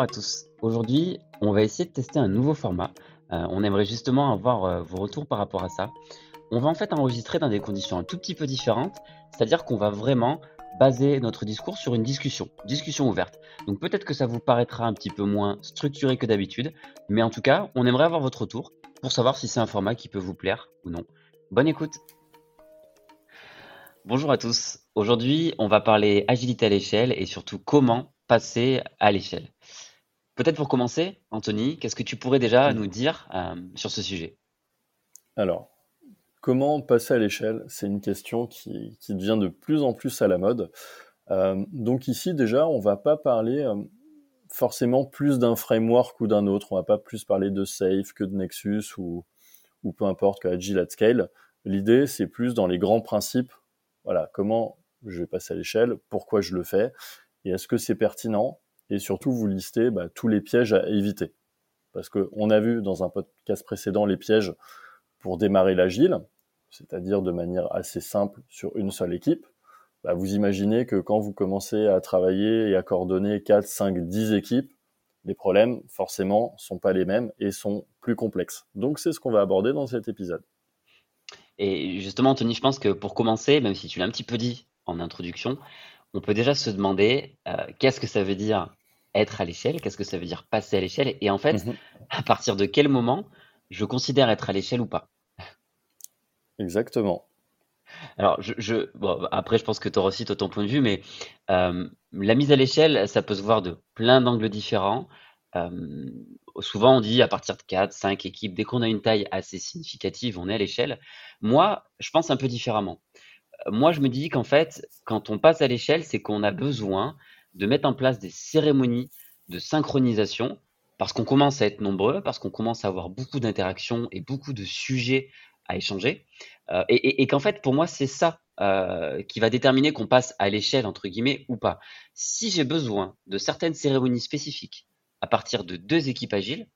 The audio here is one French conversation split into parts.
Bonjour à tous. Aujourd'hui, on va essayer de tester un nouveau format. Euh, on aimerait justement avoir euh, vos retours par rapport à ça. On va en fait enregistrer dans des conditions un tout petit peu différentes, c'est-à-dire qu'on va vraiment baser notre discours sur une discussion, discussion ouverte. Donc peut-être que ça vous paraîtra un petit peu moins structuré que d'habitude, mais en tout cas, on aimerait avoir votre retour pour savoir si c'est un format qui peut vous plaire ou non. Bonne écoute Bonjour à tous. Aujourd'hui, on va parler agilité à l'échelle et surtout comment passer à l'échelle. Peut-être pour commencer, Anthony, qu'est-ce que tu pourrais déjà nous dire euh, sur ce sujet? Alors, comment passer à l'échelle? C'est une question qui, devient de plus en plus à la mode. Euh, donc ici, déjà, on va pas parler euh, forcément plus d'un framework ou d'un autre. On va pas plus parler de Safe que de Nexus ou, ou peu importe que Agile at Scale. L'idée, c'est plus dans les grands principes. Voilà, comment je vais passer à l'échelle, pourquoi je le fais, et est-ce que c'est pertinent? Et surtout vous listez bah, tous les pièges à éviter. Parce qu'on a vu dans un podcast précédent les pièges pour démarrer l'agile, c'est-à-dire de manière assez simple sur une seule équipe. Bah, vous imaginez que quand vous commencez à travailler et à coordonner 4, 5, 10 équipes, les problèmes, forcément, sont pas les mêmes et sont plus complexes. Donc, c'est ce qu'on va aborder dans cet épisode. Et justement, Anthony, je pense que pour commencer, même si tu l'as un petit peu dit en introduction, on peut déjà se demander euh, qu'est-ce que ça veut dire être à l'échelle, qu'est-ce que ça veut dire passer à l'échelle, et en fait, mmh à partir de quel moment je considère être à l'échelle ou pas? Exactement. Alors, je, après, je pense que tu auras aussi ton point de vue, mais euh, la mise à l'échelle, ça peut se voir de plein d'angles différents. Euh, souvent, on dit à partir de 4, 5 équipes, dès qu'on a une taille assez significative, on est à l'échelle. Moi, je pense un peu différemment. Moi, je me dis qu'en fait, quand on passe à l'échelle, c'est qu'on a besoin de mettre en place des cérémonies de synchronisation parce qu'on commence à être nombreux, parce qu'on commence à avoir beaucoup d'interactions et beaucoup de sujets à échanger. Euh, et, qu'en fait, pour moi, c'est ça euh, qui va déterminer qu'on passe à l'échelle, entre guillemets, ou pas. Si j'ai besoin de certaines cérémonies spécifiques à partir de deux équipes agiles,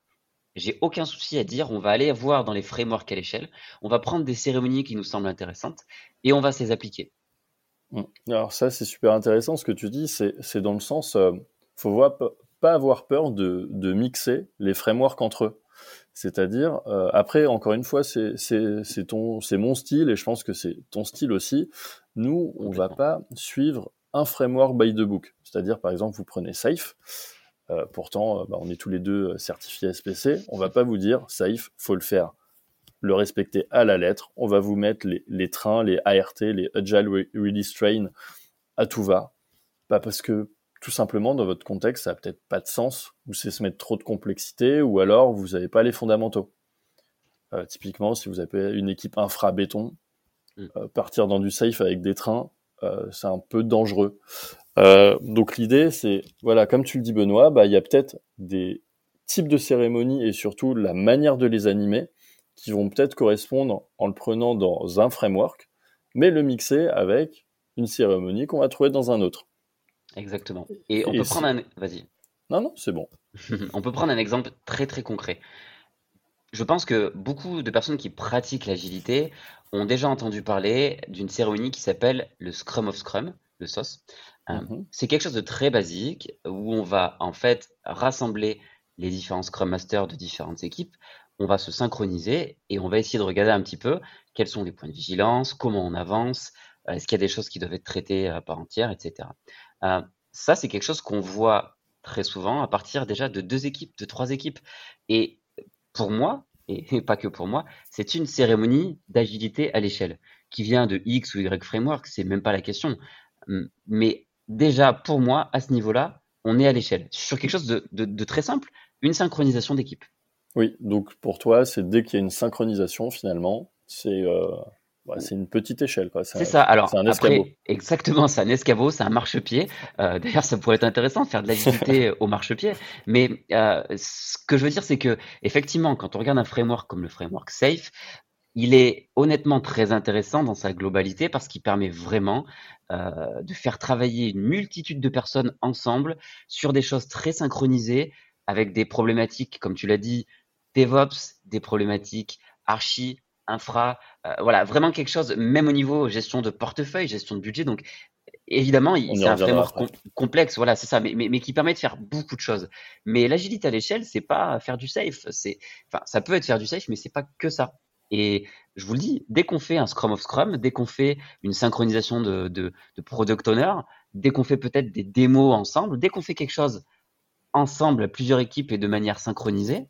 j'ai aucun souci à dire, on va aller voir dans les frameworks à l'échelle, on va prendre des cérémonies qui nous semblent intéressantes et on va les appliquer. Mm. Alors ça, c'est super intéressant ce que tu dis. C'est dans le sens, euh, faut voir, pas avoir peur de, de, mixer les frameworks entre eux. C'est-à-dire, euh, après, encore une fois, c'est ton, c'est mon style et je pense que c'est ton style aussi. Nous, on va pas suivre un framework by the book. C'est-à-dire, par exemple, vous prenez Safe. Euh, pourtant, euh, bah, on est tous les deux certifiés SPC. On va pas vous dire Safe, faut le faire le respecter à la lettre. On va vous mettre les, trains, les ART, les Agile Release Train à tout va. Pas parce que tout simplement dans votre contexte ça n'a peut-être pas de sens, ou c'est se mettre trop de complexité, ou alors vous n'avez pas les fondamentaux. Euh, typiquement, si vous avez une équipe infra-béton, mm. euh, partir dans du safe avec des trains, euh, c'est un peu dangereux. donc l'idée, c'est, voilà, comme tu le dis Benoît, bah, il y a peut-être des types de cérémonies et surtout la manière de les animer qui vont peut-être correspondre en le prenant dans un framework, mais le mixer avec une cérémonie qu'on va trouver dans un autre. Exactement. Et on peut prendre un... Vas-y. Non, non, c'est bon. on peut prendre un exemple très très concret. Je pense que beaucoup de personnes qui pratiquent l'agilité ont déjà entendu parler d'une cérémonie qui s'appelle le Scrum of Scrum, le SOS. Euh, mhm. C'est quelque chose de très basique où on va en fait rassembler les différents Scrum Masters de différentes équipes on va se synchroniser et on va essayer de regarder un petit peu quels sont les points de vigilance, comment on avance, euh, est-ce qu'il y a des choses qui doivent être traitées à part entière, etc. Euh, ça, c'est quelque chose qu'on voit très souvent à partir déjà de deux équipes, de trois équipes. Et pour moi, et pas que pour moi, c'est une cérémonie d'agilité à l'échelle qui vient de X ou Y framework, c'est même pas la question. Mais déjà, pour moi, à ce niveau-là, on est à l'échelle. Sur quelque chose de très simple, une synchronisation d'équipe. Oui, donc pour toi, c'est dès qu'il y a une synchronisation, finalement, c'est euh, c'est une petite échelle. C'est ça. Alors, un après, exactement, c'est un escabeau, c'est un marchepied. Euh, d'ailleurs, ça pourrait être intéressant de faire de l'agilité au marchepied. Mais euh, ce que je veux dire, c'est que effectivement, quand on regarde un framework comme le framework Safe, il est honnêtement très intéressant dans sa globalité parce qu'il permet vraiment euh, de faire travailler une multitude de personnes ensemble sur des choses très synchronisées avec des problématiques, comme tu l'as dit, DevOps, des problématiques archi, infra, euh, voilà, vraiment quelque chose, même au niveau gestion de portefeuille, gestion de budget. Donc, évidemment, c'est un framework complexe, voilà, c'est ça, mais, mais, qui permet de faire beaucoup de choses. Mais l'agilité à l'échelle, c'est pas faire du safe. C'est, enfin, ça peut être faire du safe, mais c'est pas que ça. Et je vous le dis, dès qu'on fait un Scrum of Scrum, dès qu'on fait une synchronisation de, de, de product owner, dès qu'on fait peut-être des démos ensemble, dès qu'on fait quelque chose ensemble, plusieurs équipes et de manière synchronisée,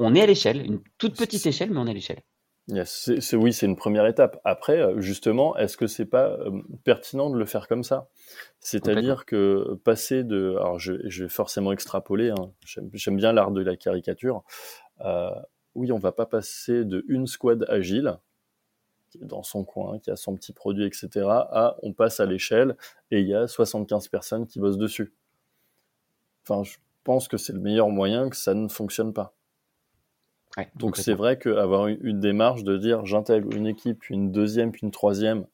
on est à l'échelle, une toute petite échelle, mais on est à l'échelle. c'est, oui, c'est une première étape. Après, euh, justement, est-ce que c'est pas euh, pertinent de le faire comme ça? C'est-à-dire que passer de, alors je, vais forcément extrapoler, hein, j'aime, bien l'art de la caricature. Euh, oui, on va pas passer de une squad agile qui est dans son coin, qui a son petit produit, etc., à on passe à l'échelle et il y a 75 personnes qui bossent dessus. Enfin, je pense que c'est le meilleur moyen que ça ne fonctionne pas. Donc c'est vrai qu'avoir une, une démarche de dire j'intègre une équipe, puis une deuxième, puis une troisième,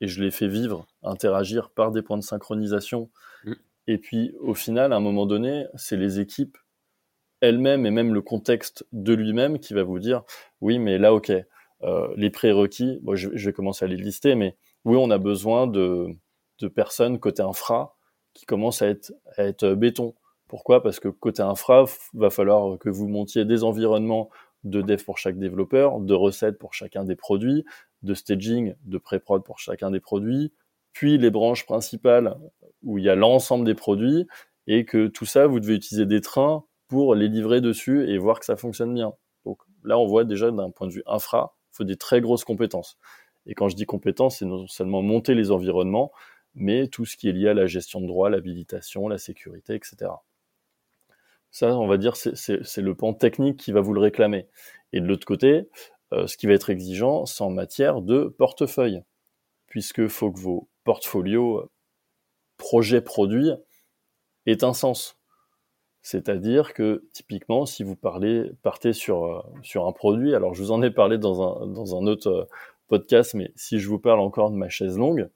et je les fais vivre, interagir par des points de synchronisation. Mm. Et puis au final, à un moment donné, c'est les équipes elles-mêmes et même le contexte de lui-même qui va vous dire oui, mais là, ok, euh, les prérequis, je, vais commencer à les lister, mais oui, on a besoin de, de personnes côté infra qui commencent à être, à être béton. Pourquoi? Parce que côté infra, va falloir que vous montiez des environnements de dev pour chaque développeur, de recettes pour chacun des produits, de staging, de pré-prod pour chacun des produits, puis les branches principales où il y a l'ensemble des produits, et que tout ça, vous devez utiliser des trains pour les livrer dessus et voir que ça fonctionne bien. Donc là, on voit déjà d'un point de vue infra, il faut des très grosses compétences. Et quand je dis compétences, c'est non seulement monter les environnements, mais tout ce qui est lié à la gestion de droit, l'habilitation, la sécurité, etc. Ça, on va dire, c'est le pan technique qui va vous le réclamer. Et de l'autre côté, euh, ce qui va être exigeant, c'est en matière de portefeuille, puisque faut que vos portfolios euh, projets produits aient un sens. C'est-à-dire que typiquement, si vous parlez, partez sur, euh, un produit, alors je vous en ai parlé dans un, autre podcast, mais si je vous parle encore de ma chaise longue,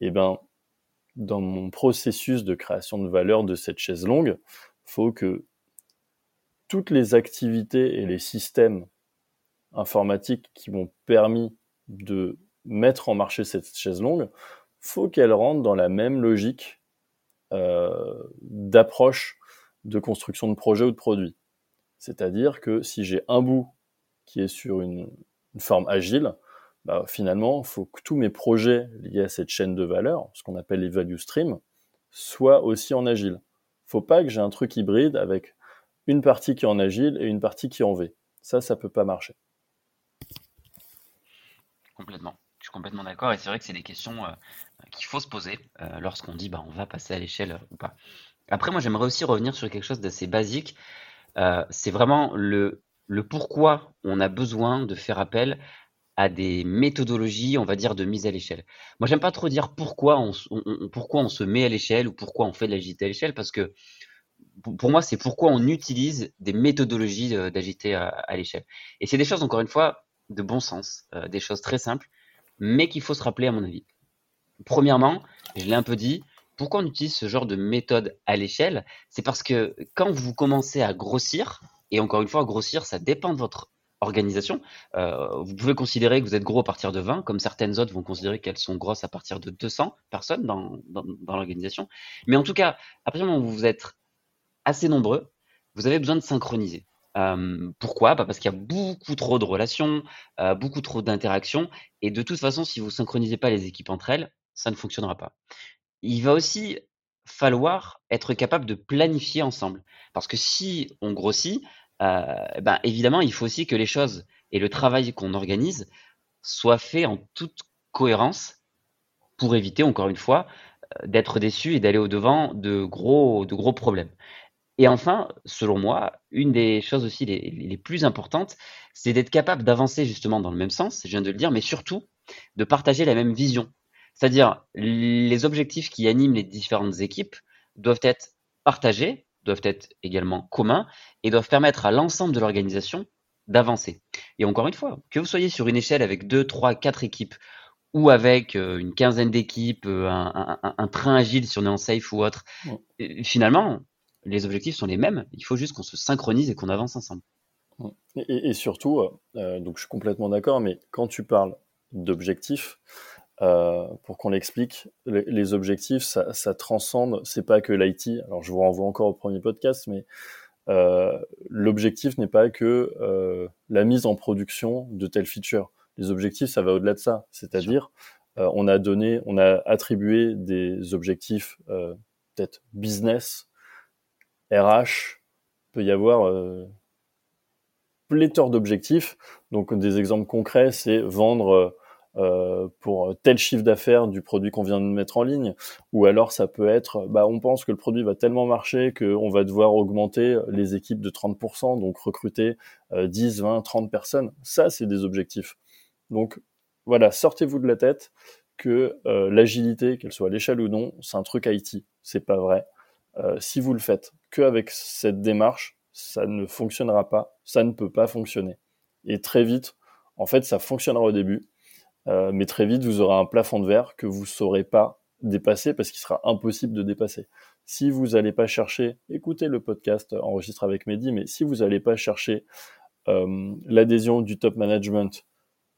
eh ben, dans mon processus de création de valeur de cette chaise longue, faut que toutes les activités et les systèmes informatiques qui m'ont permis de mettre en marché cette chaise longue, faut qu'elles rentrent dans la même logique euh, d'approche de construction de projet ou de produit. C'est-à-dire que si j'ai un bout qui est sur une, forme agile, bah, finalement, il faut que tous mes projets liés à cette chaîne de valeur, ce qu'on appelle les value streams, soient aussi en agile. Faut pas que j'ai un truc hybride avec une partie qui est en agile et une partie qui est en V. Ça, ça peut pas marcher. Complètement. Je suis complètement d'accord et c'est vrai que c'est des questions euh, qu'il faut se poser euh, lorsqu'on dit bah, on va passer à l'échelle ou pas. Après, moi, j'aimerais aussi revenir sur quelque chose d'assez basique. Euh, c'est vraiment le, le pourquoi on a besoin de faire appel à des méthodologies, on va dire, de mise à l'échelle. Moi, j'aime pas trop dire pourquoi on, pourquoi on se met à l'échelle ou pourquoi on fait de l'agilité à l'échelle, parce que pour moi, c'est pourquoi on utilise des méthodologies euh, d'agilité à, l'échelle. Et c'est des choses, encore une fois, de bon sens, euh, des choses très simples, mais qu'il faut se rappeler, à mon avis. Premièrement, je l'ai un peu dit, pourquoi on utilise ce genre de méthode à l'échelle? C'est parce que quand vous commencez à grossir, et encore une fois, grossir, ça dépend de votre organisation. Euh, vous pouvez considérer que vous êtes gros à partir de 20, comme certaines autres vont considérer qu'elles sont grosses à partir de 200 personnes dans, l'organisation. Mais en tout cas, à partir du moment où vous êtes assez nombreux, vous avez besoin de synchroniser. Euh, pourquoi? Bah, Parce qu'il y a beaucoup trop de relations, euh, beaucoup trop d'interactions, et de toute façon, si vous synchronisez pas les équipes entre elles, ça ne fonctionnera pas il va aussi falloir être capable de planifier ensemble. Parce que si on grossit, ben évidemment, il faut aussi que les choses et le travail qu'on organise soient faits en toute cohérence pour éviter, encore une fois, euh, d'être déçu et d'aller au-devant de gros, de gros problèmes. Et enfin, selon moi, une des choses aussi les, plus importantes, c'est d'être capable d'avancer justement dans le même sens, je viens de le dire, mais surtout de partager la même vision. C'est-à-dire, les objectifs qui animent les différentes équipes doivent être partagés, doivent être également communs et doivent permettre à l'ensemble de l'organisation d'avancer. Et encore une fois, que vous soyez sur une échelle avec deux, trois, quatre équipes ou avec euh, une quinzaine d'équipes, euh, un, train agile si on est en safe ou autre, finalement, les objectifs sont les mêmes. Il faut juste qu'on se synchronise et qu'on avance ensemble. Et, surtout, euh, donc je suis complètement d'accord, mais quand tu parles d'objectifs, pour qu'on l'explique, les, objectifs, ça, ça transcende, c'est pas que l'IT. Alors je vous renvoie encore au premier podcast, mais euh, l'objectif n'est pas que euh, la mise en production de telles features. Les objectifs, ça va au-delà de ça. C'est-à-dire, euh, on a donné, on a attribué des objectifs peut-être business, RH, peut y avoir pléthore d'objectifs. Donc des exemples concrets, c'est vendre euh, pour tel chiffre d'affaires du produit qu'on vient de mettre en ligne, ou alors ça peut être, bah, on pense que le produit va tellement marcher qu'on va devoir augmenter les équipes de 30%, donc recruter 10, 20, 30 personnes. Ça, c'est des objectifs. Donc voilà, sortez-vous de la tête que euh, l'agilité, qu'elle soit à l'échelle ou non, c'est un truc IT. C'est pas vrai. Euh, si vous le faites que avec cette démarche, ça ne fonctionnera pas, ça ne peut pas fonctionner. Et très vite, en fait, ça fonctionnera au début, euh, mais très vite, vous aurez un plafond de verre que vous ne saurez pas dépasser parce qu'il sera impossible de dépasser. Si vous n'allez pas chercher, écoutez le podcast Enregistre avec Mehdi, mais si vous n'allez pas chercher euh, l'adhésion du top management,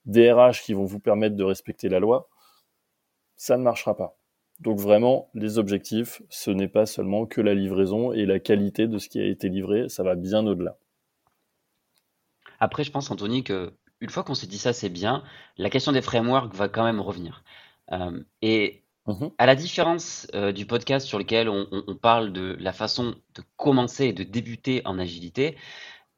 des RH qui vont vous permettre de respecter la loi, ça ne marchera pas. Donc vraiment, les objectifs, ce n'est pas seulement que la livraison et la qualité de ce qui a été livré, ça va bien au-delà. Après, je pense, Anthony, que une fois qu'on s'est dit ça, c'est bien, la question des frameworks va quand même revenir. Euh, et mmh à la différence euh, du podcast sur lequel on, parle de la façon de commencer et de débuter en agilité,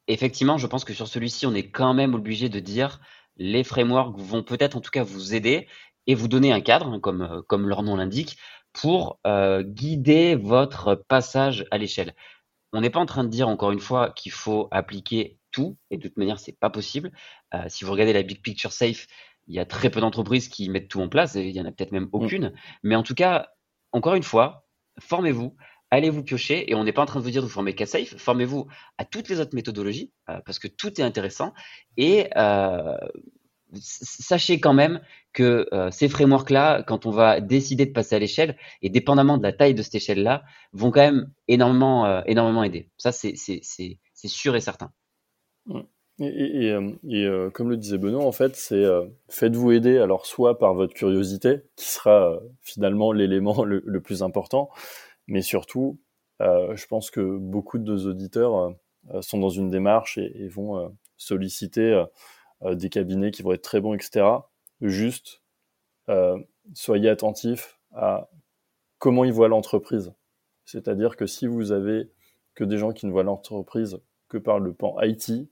effectivement, je pense que sur celui-ci, on est quand même obligé de dire les frameworks vont peut-être en tout cas vous aider et vous donner un cadre, hein, comme, euh, comme leur nom l'indique, pour guider votre passage à l'échelle. On n'est pas en train de dire encore une fois qu'il faut appliquer tout, et de toute manière, c'est pas possible. Euh, si vous regardez la Big Picture Safe, il y a très peu d'entreprises qui mettent tout en place, et il y en a peut-être même mm. aucune. Mais en tout cas, encore une fois, formez-vous, allez vous piocher, et on n'est pas en train de vous dire de vous former qu'à Safe, formez-vous à toutes les autres méthodologies, euh, parce que tout est intéressant, et euh, sachez quand même que ces frameworks-là, quand on va décider de passer à l'échelle, et dépendamment de la taille de cette échelle-là, vont quand même énormément, énormément aider. Ça, c'est sûr et certain. Et, euh, euh, comme le disait Benoît, en fait, c'est euh, faites-vous aider, alors soit par votre curiosité, qui sera finalement l'élément le, plus important, mais surtout, je pense que beaucoup de nos auditeurs sont dans une démarche et, vont solliciter des cabinets qui vont être très bons, etc. Juste, soyez attentifs à comment ils voient l'entreprise. C'est-à-dire que si vous avez que des gens qui ne voient l'entreprise que par le pan IT,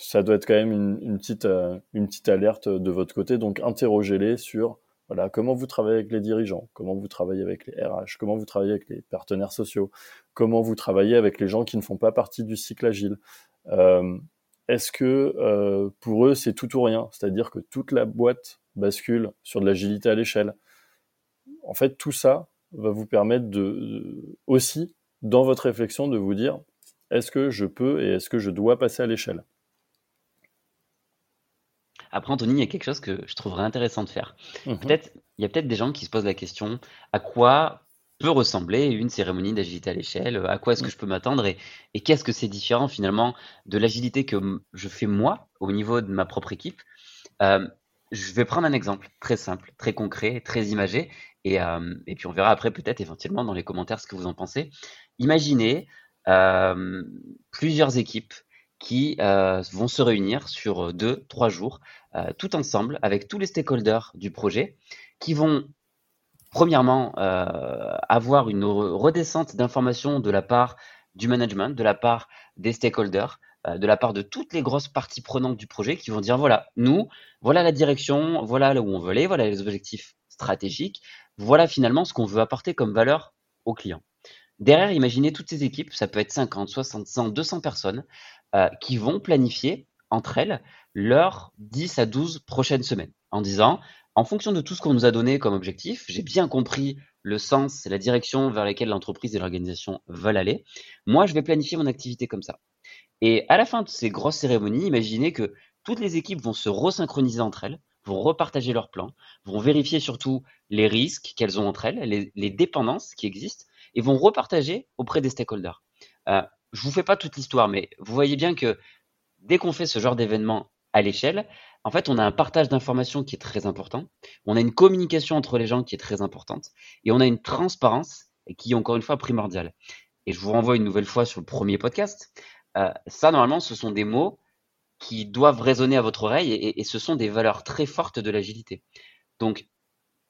ça doit être quand même une, petite, euh, une petite alerte de votre côté. Donc, interrogez-les sur voilà, comment vous travaillez avec les dirigeants, comment vous travaillez avec les RH, comment vous travaillez avec les partenaires sociaux, comment vous travaillez avec les gens qui ne font pas partie du cycle agile. Euh, est-ce que euh, pour eux, c'est tout ou rien? C'est-à-dire que toute la boîte bascule sur de l'agilité à l'échelle. En fait, tout ça va vous permettre de, aussi, dans votre réflexion, de vous dire est-ce que je peux et est-ce que je dois passer à l'échelle? Après, Anthony, il y a quelque chose que je trouverais intéressant de faire. Mhm. Peut-être, il y a peut-être des gens qui se posent la question à quoi peut ressembler une cérémonie d'agilité à l'échelle? À quoi est-ce que je peux m'attendre? Et, qu'est-ce que c'est différent finalement de l'agilité que je fais moi au niveau de ma propre équipe? Euh, Je vais prendre un exemple très simple, très concret, très imagé, et, euh, et puis on verra après peut-être éventuellement dans les commentaires ce que vous en pensez. Imaginez euh, plusieurs équipes qui euh, vont se réunir sur euh, deux, trois jours, euh, tout ensemble, avec tous les stakeholders du projet, qui vont, premièrement, avoir une redescente d'informations de la part du management, de la part des stakeholders, de la part de toutes les grosses parties prenantes du projet, qui vont dire, voilà, nous, voilà la direction, voilà là où on veut aller, voilà les objectifs stratégiques, voilà finalement ce qu'on veut apporter comme valeur aux clients. Derrière, imaginez toutes ces équipes, ça peut être 50, 60, 100, 200 personnes euh, qui vont planifier entre elles leurs 10 à 12 prochaines semaines en disant, en fonction de tout ce qu'on nous a donné comme objectif, j'ai bien compris le sens et la direction vers laquelle l'entreprise et l'organisation veulent aller. Moi, je vais planifier mon activité comme ça. Et à la fin de ces grosses cérémonies, imaginez que toutes les équipes vont se resynchroniser entre elles, vont repartager leurs plans, vont vérifier surtout les risques qu'elles ont entre elles, les, dépendances qui existent, et vont repartager auprès des stakeholders. Euh, je vous fais pas toute l'histoire, mais vous voyez bien que dès qu'on fait ce genre d'événement à l'échelle, en fait, on a un partage d'informations qui est très important, on a une communication entre les gens qui est très importante, et on a une transparence qui est encore une fois primordiale. Et je vous renvoie une nouvelle fois sur le premier podcast. Euh, ça, normalement, ce sont des mots qui doivent résonner à votre oreille et, ce sont des valeurs très fortes de l'agilité. Donc,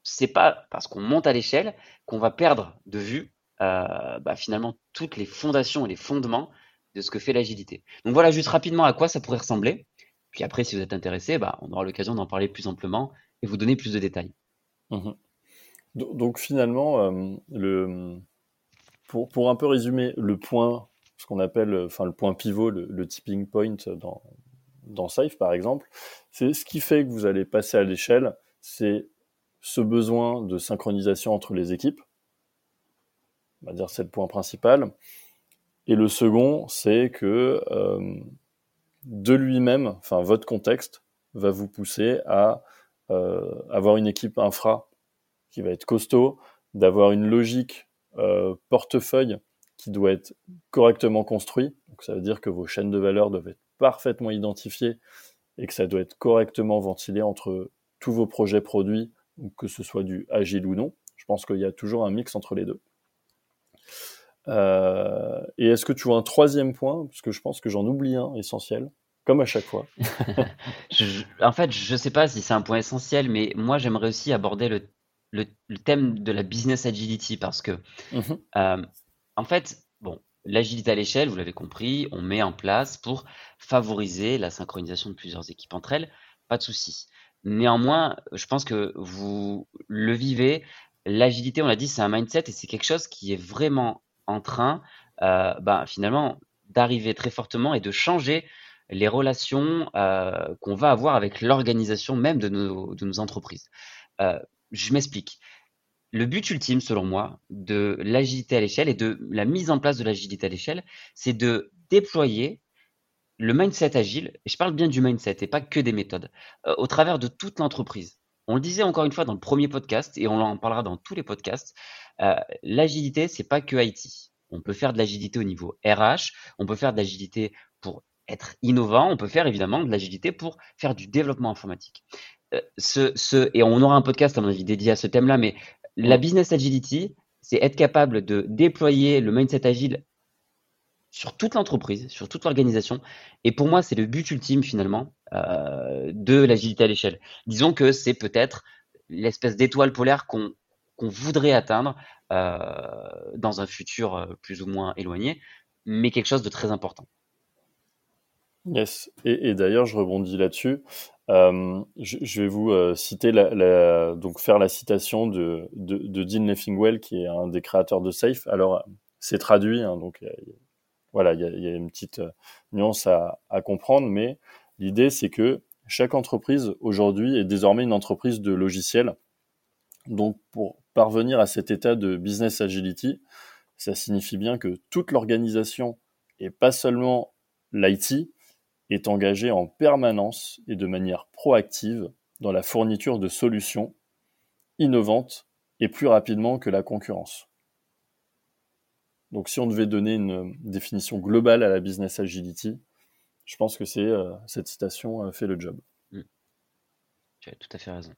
c'est pas parce qu'on monte à l'échelle qu'on va perdre de vue bah, finalement toutes les fondations et les fondements de ce que fait l'agilité. Donc voilà juste rapidement à quoi ça pourrait ressembler. Puis après, si vous êtes intéressé, bah, on aura l'occasion d'en parler plus amplement et vous donner plus de détails. Mmh donc finalement, euh, pour, un peu résumer le point, ce qu'on appelle enfin, le point pivot, le tipping point dans, dans Safe par exemple, c'est ce qui fait que vous allez passer à l'échelle, c'est ce besoin de synchronisation entre les équipes. On va dire c'est le point principal. Et le second, c'est que euh, de lui-même, enfin votre contexte va vous pousser à euh, avoir une équipe infra qui va être costaud, d'avoir une logique euh, portefeuille qui doit être correctement construit. Donc ça veut dire que vos chaînes de valeur doivent être parfaitement identifié et que ça doit être correctement ventilé entre tous vos projets produits, que ce soit du agile ou non. Je pense qu'il y a toujours un mix entre les deux. Euh, et est-ce que tu vois un troisième point? Parce que je pense que j'en oublie un essentiel, comme à chaque fois. en fait, je ne sais pas si c'est un point essentiel, mais moi j'aimerais aussi aborder le, le, thème de la business agility parce que, mmh euh, en fait, bon, L'agilité à l'échelle, vous l'avez compris, on met en place pour favoriser la synchronisation de plusieurs équipes entre elles, pas de souci. Néanmoins, je pense que vous le vivez. L'agilité, on l'a dit, c'est un mindset et c'est quelque chose qui est vraiment en train, euh, ben, finalement, d'arriver très fortement et de changer les relations euh, qu'on va avoir avec l'organisation même de nos, entreprises. Euh, je m'explique le but ultime, selon moi, de l'agilité à l'échelle et de la mise en place de l'agilité à l'échelle, c'est de déployer le mindset agile, et je parle bien du mindset et pas que des méthodes, au travers de toute l'entreprise. On le disait encore une fois dans le premier podcast et on en parlera dans tous les podcasts. Euh, l'agilité, c'est pas que IT. On peut faire de l'agilité au niveau RH, on peut faire de l'agilité pour être innovant, on peut faire évidemment de l'agilité pour faire du développement informatique. Euh, et on aura un podcast à mon avis dédié à ce thème-là, mais la business agility, c'est être capable de déployer le mindset agile sur toute l'entreprise, sur toute l'organisation. Et pour moi, c'est le but ultime finalement euh, de l'agilité à l'échelle. Disons que c'est peut-être l'espèce d'étoile polaire qu'on voudrait atteindre euh, dans un futur euh, plus ou moins éloigné, mais quelque chose de très important. Yes. Et, d'ailleurs, je rebondis là-dessus. Je, vais vous citer la, donc faire la citation de, de, Dean Leffingwell, qui est un des créateurs de Safe. Alors, c'est traduit, hein, donc voilà, il y, a, une petite euh, nuance à, à comprendre, mais l'idée, c'est que chaque entreprise aujourd'hui est désormais une entreprise de logiciels. Donc, pour parvenir à cet état de business agility, ça signifie bien que toute l'organisation et pas seulement l'IT est engagé en permanence et de manière proactive dans la fourniture de solutions innovantes et plus rapidement que la concurrence. Donc si on devait donner une définition globale à la business agility, je pense que euh, cette citation euh, fait le job. Mm. Tu as tout à fait raison.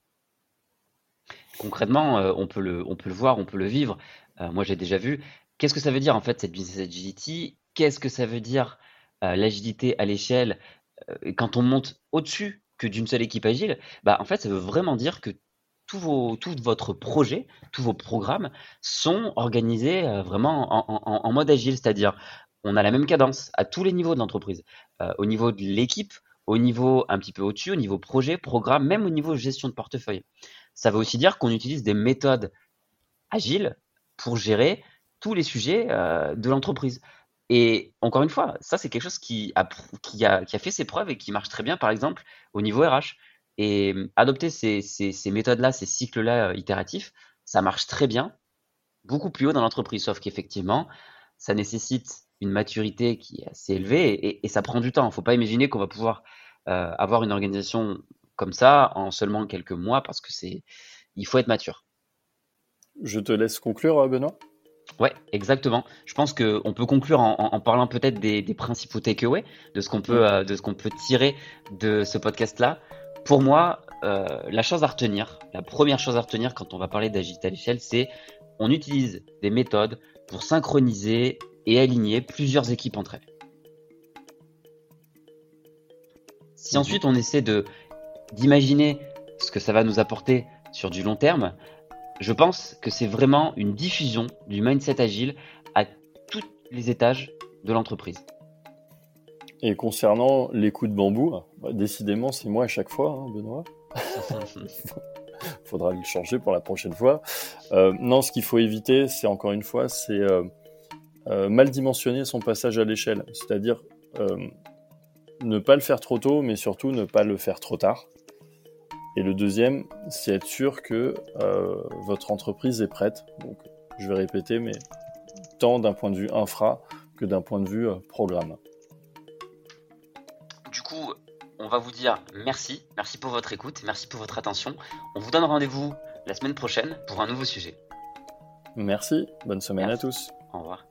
Concrètement, euh, on, peut le, voir, on peut le vivre. moi, j'ai déjà vu. Qu'est-ce que ça veut dire en fait cette business agility? Qu'est-ce que ça veut dire euh, l'agilité à l'échelle, euh, quand on monte au-dessus que d'une seule équipe agile, bah, en fait, ça veut vraiment dire que tous vos, tout votre projet, tous vos programmes sont organisés euh, vraiment en, mode agile, c'est-à-dire on a la même cadence à tous les niveaux de l'entreprise, au niveau de l'équipe, au niveau un petit peu au-dessus, au niveau projet, programme, même au niveau gestion de portefeuille. Ça veut aussi dire qu'on utilise des méthodes agiles pour gérer tous les sujets de l'entreprise. Et encore une fois, ça, c'est quelque chose qui a, qui, a, qui a, fait ses preuves et qui marche très bien, par exemple, au niveau RH. Et adopter ces, ces, ces méthodes-là, ces cycles-là itératifs, ça marche très bien, beaucoup plus haut dans l'entreprise. Sauf qu'effectivement, ça nécessite une maturité qui est assez élevée et, ça prend du temps. Il ne faut pas imaginer qu'on va pouvoir euh, avoir une organisation comme ça en seulement quelques mois parce que c'est, il faut être mature. Je te laisse conclure, euh, Benoît? Ouais, exactement. Je pense qu'on peut conclure en, parlant peut-être des, principaux takeaways, de ce qu'on peut, mm. euh, de ce qu'on peut tirer de ce podcast-là. Pour moi, la chose à retenir, la première chose à retenir quand on va parler d'agilité à l'échelle, c'est on utilise des méthodes pour synchroniser et aligner plusieurs équipes entre elles. Si ensuite on essaie de d'imaginer ce que ça va nous apporter sur du long terme, je pense que c'est vraiment une diffusion du mindset agile à tous les étages de l'entreprise. Et concernant les coups de bambou, bah, décidément c'est moi à chaque fois, hein, Benoît. faudra le changer pour la prochaine fois. Euh, non, ce qu'il faut éviter, c'est encore une fois, c'est euh, euh, mal dimensionner son passage à l'échelle. C'est-à-dire ne pas le faire trop tôt, mais surtout ne pas le faire trop tard. Et le deuxième, c'est être sûr que votre entreprise est prête. Donc, je vais répéter, mais tant d'un point de vue infra que d'un point de vue programme on va vous dire merci, merci pour votre écoute, merci pour votre attention. On vous donne rendez-vous la semaine prochaine pour un nouveau sujet. Merci, bonne semaine à tous. Au revoir.